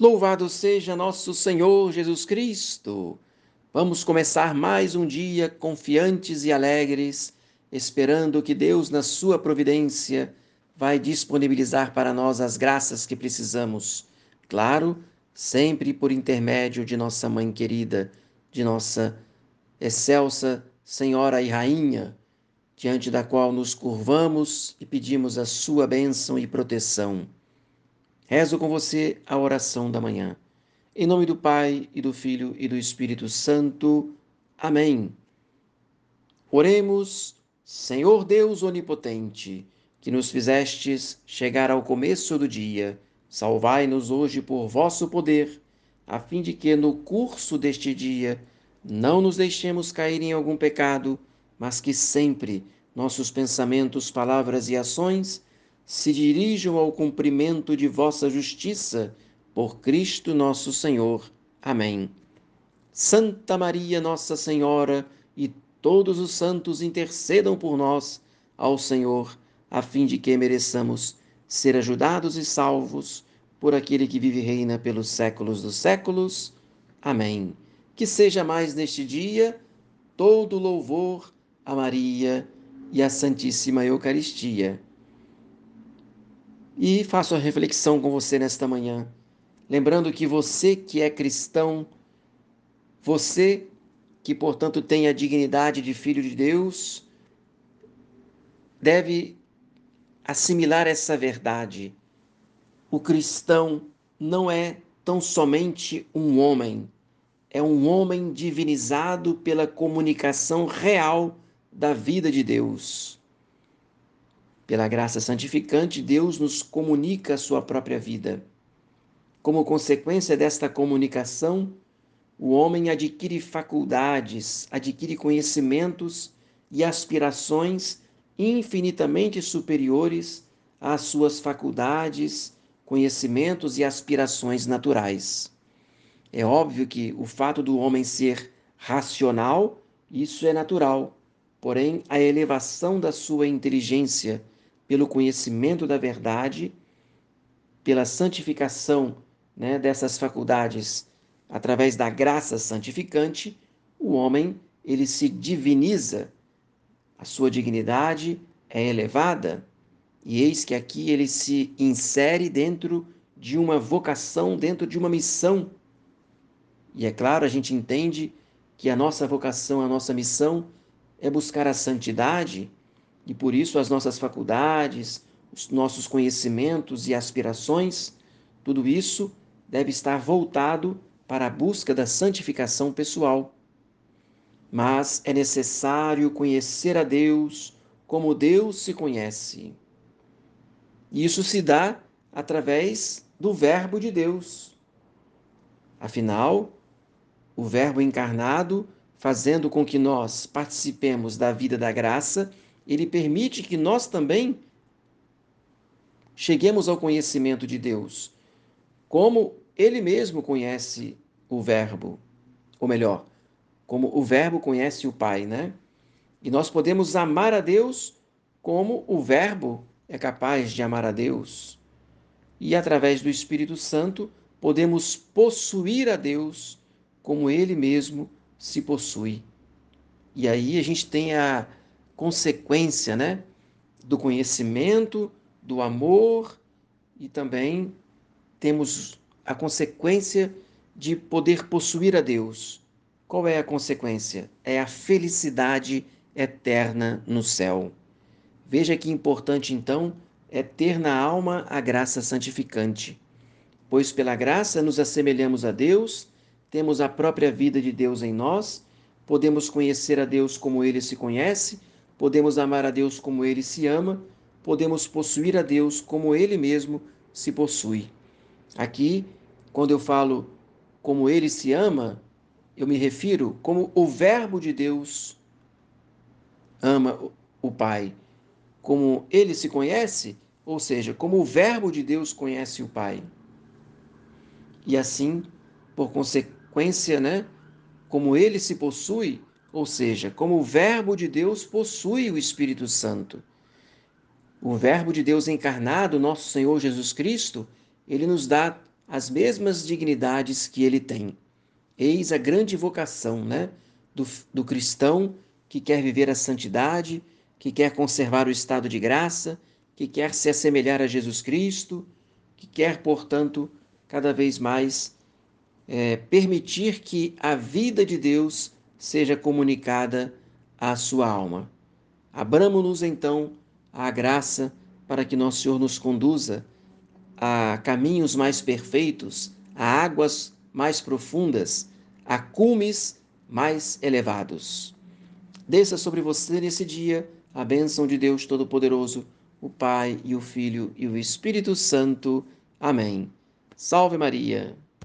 Louvado seja nosso Senhor Jesus Cristo! Vamos começar mais um dia confiantes e alegres, esperando que Deus, na sua providência, vai disponibilizar para nós as graças que precisamos. Claro, sempre por intermédio de nossa mãe querida, de nossa excelsa Senhora e Rainha, diante da qual nos curvamos e pedimos a sua bênção e proteção. Rezo com você a oração da manhã. Em nome do Pai, e do Filho e do Espírito Santo. Amém. Oremos, Senhor Deus Onipotente, que nos fizestes chegar ao começo do dia, salvai-nos hoje por vosso poder, a fim de que no curso deste dia não nos deixemos cair em algum pecado, mas que sempre nossos pensamentos, palavras e ações se dirijam ao cumprimento de vossa justiça, por Cristo nosso Senhor. Amém. Santa Maria, Nossa Senhora, e todos os santos intercedam por nós ao Senhor, a fim de que mereçamos ser ajudados e salvos por aquele que vive e reina pelos séculos dos séculos. Amém. Que seja mais neste dia todo louvor a Maria e a Santíssima Eucaristia e faço a reflexão com você nesta manhã, lembrando que você que é cristão, você que portanto tem a dignidade de filho de Deus, deve assimilar essa verdade. O cristão não é tão somente um homem, é um homem divinizado pela comunicação real da vida de Deus. Pela graça santificante, Deus nos comunica a sua própria vida. Como consequência desta comunicação, o homem adquire faculdades, adquire conhecimentos e aspirações infinitamente superiores às suas faculdades, conhecimentos e aspirações naturais. É óbvio que o fato do homem ser racional, isso é natural, porém a elevação da sua inteligência pelo conhecimento da verdade, pela santificação né, dessas faculdades através da graça santificante, o homem ele se diviniza, a sua dignidade é elevada, e eis que aqui ele se insere dentro de uma vocação, dentro de uma missão. E é claro, a gente entende que a nossa vocação, a nossa missão é buscar a santidade e por isso as nossas faculdades, os nossos conhecimentos e aspirações, tudo isso deve estar voltado para a busca da santificação pessoal. Mas é necessário conhecer a Deus como Deus se conhece. Isso se dá através do Verbo de Deus. Afinal, o Verbo encarnado, fazendo com que nós participemos da vida da graça, ele permite que nós também cheguemos ao conhecimento de Deus, como ele mesmo conhece o Verbo, ou melhor, como o Verbo conhece o Pai, né? E nós podemos amar a Deus como o Verbo é capaz de amar a Deus. E através do Espírito Santo podemos possuir a Deus como ele mesmo se possui. E aí a gente tem a consequência né, do conhecimento, do amor e também temos a consequência de poder possuir a Deus. Qual é a consequência? É a felicidade eterna no céu. Veja que importante então é ter na alma a graça santificante, pois pela graça nos assemelhamos a Deus, temos a própria vida de Deus em nós, podemos conhecer a Deus como ele se conhece podemos amar a Deus como ele se ama, podemos possuir a Deus como ele mesmo se possui. Aqui, quando eu falo como ele se ama, eu me refiro como o Verbo de Deus ama o Pai, como ele se conhece, ou seja, como o Verbo de Deus conhece o Pai. E assim, por consequência, né, como ele se possui, ou seja, como o Verbo de Deus possui o Espírito Santo. O Verbo de Deus encarnado, nosso Senhor Jesus Cristo, ele nos dá as mesmas dignidades que ele tem. Eis a grande vocação né, do, do cristão que quer viver a santidade, que quer conservar o estado de graça, que quer se assemelhar a Jesus Cristo, que quer, portanto, cada vez mais é, permitir que a vida de Deus seja comunicada à sua alma. Abramos-nos então à graça para que nosso Senhor nos conduza a caminhos mais perfeitos, a águas mais profundas, a cumes mais elevados. Desça sobre você nesse dia a bênção de Deus Todo-Poderoso, o Pai e o Filho e o Espírito Santo. Amém. Salve Maria!